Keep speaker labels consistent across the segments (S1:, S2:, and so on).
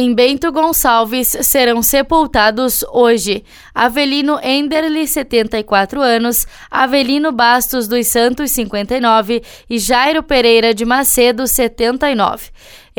S1: em Bento Gonçalves serão sepultados hoje Avelino Enderle, 74 anos, Avelino Bastos dos Santos, 59 e Jairo Pereira de Macedo, 79.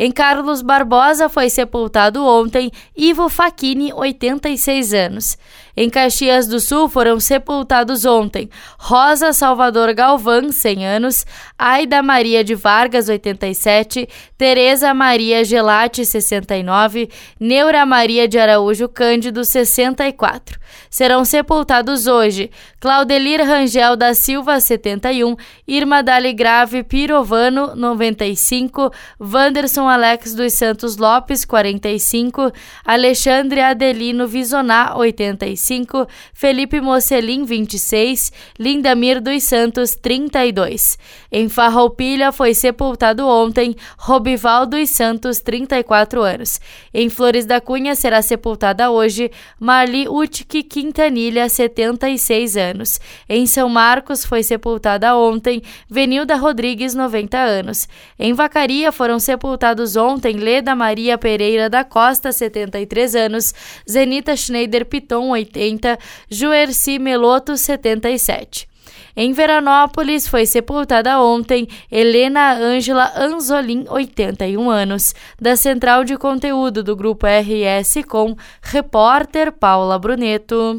S1: Em Carlos Barbosa foi sepultado ontem Ivo Facchini, 86 anos. Em Caxias do Sul foram sepultados ontem Rosa Salvador Galvão, 100 anos, Aida Maria de Vargas, 87, Tereza Maria Gelati, 69, Neura Maria de Araújo Cândido, 64. Serão sepultados hoje Claudelir Rangel da Silva, 71, Irma Dali Grave Pirovano, 95, Wanderson Alex dos Santos Lopes, 45, Alexandre Adelino Visoná, 85, Felipe Mocelin, 26, Lindamir dos Santos, 32. Em Farroupilha foi sepultado ontem Robival dos Santos, 34 anos. Em Flores da Cunha será sepultada hoje Marli Utki Quintanilha, 76 anos. Em São Marcos foi sepultada ontem Venilda Rodrigues, 90 anos. Em Vacaria foram sepultados ontem Leda Maria Pereira da Costa, 73 anos, Zenita Schneider Piton, 80, Juerci Meloto, 77. Em Veranópolis foi sepultada ontem Helena Ângela Anzolin, 81 anos, da Central de Conteúdo do Grupo RS com repórter Paula Bruneto.